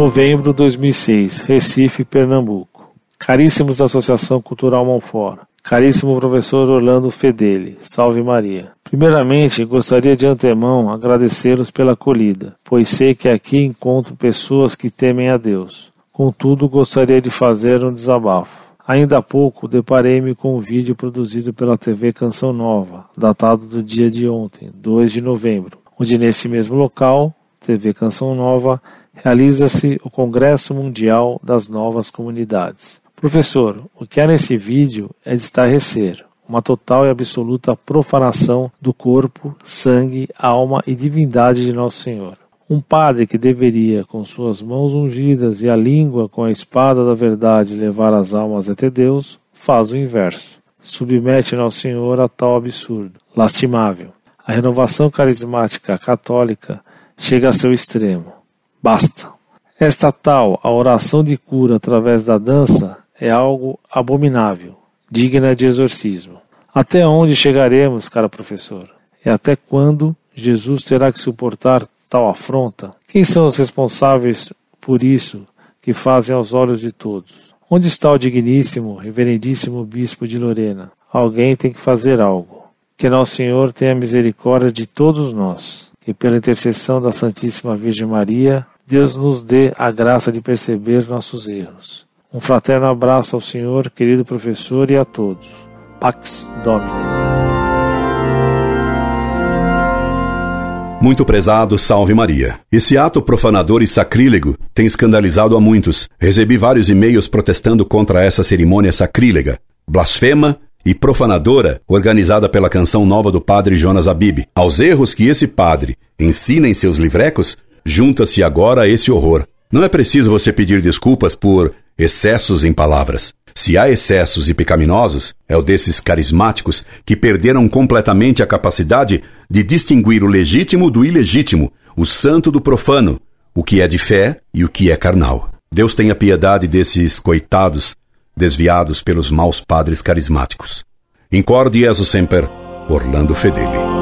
Novembro 2006, Recife, Pernambuco. Caríssimos da Associação Cultural Monfort. Caríssimo professor Orlando Fedeli, salve Maria. Primeiramente, gostaria de antemão agradecê-los pela acolhida, pois sei que aqui encontro pessoas que temem a Deus. Contudo, gostaria de fazer um desabafo. Ainda há pouco deparei-me com um vídeo produzido pela TV Canção Nova, datado do dia de ontem, 2 de novembro, onde nesse mesmo local, TV Canção Nova, realiza-se o Congresso Mundial das Novas Comunidades. Professor, o que há nesse vídeo é de estarrecer uma total e absoluta profanação do corpo, sangue, alma e divindade de Nosso Senhor. Um padre que deveria, com suas mãos ungidas e a língua com a espada da verdade, levar as almas até Deus, faz o inverso. Submete Nosso Senhor a tal absurdo, lastimável. A renovação carismática católica chega a seu extremo. Basta! Esta tal, a oração de cura através da dança, é algo abominável, digna de exorcismo. Até onde chegaremos, cara professor? E até quando Jesus terá que suportar tal afronta? Quem são os responsáveis por isso que fazem aos olhos de todos? Onde está o digníssimo, reverendíssimo bispo de Lorena? Alguém tem que fazer algo. Que Nosso Senhor tenha misericórdia de todos nós, e pela intercessão da Santíssima Virgem Maria, Deus nos dê a graça de perceber nossos erros um fraterno abraço ao senhor, querido professor, e a todos. Pax Domini. Muito prezado, salve Maria. Esse ato profanador e sacrílego tem escandalizado a muitos. Recebi vários e-mails protestando contra essa cerimônia sacrílega, blasfema e profanadora organizada pela canção nova do padre Jonas Abib. Aos erros que esse padre ensina em seus livrecos, junta-se agora esse horror. Não é preciso você pedir desculpas por excessos em palavras. Se há excessos e pecaminosos, é o desses carismáticos que perderam completamente a capacidade de distinguir o legítimo do ilegítimo, o santo do profano, o que é de fé e o que é carnal. Deus tenha piedade desses coitados desviados pelos maus padres carismáticos. Incorde Jesus Semper, Orlando Fedeli.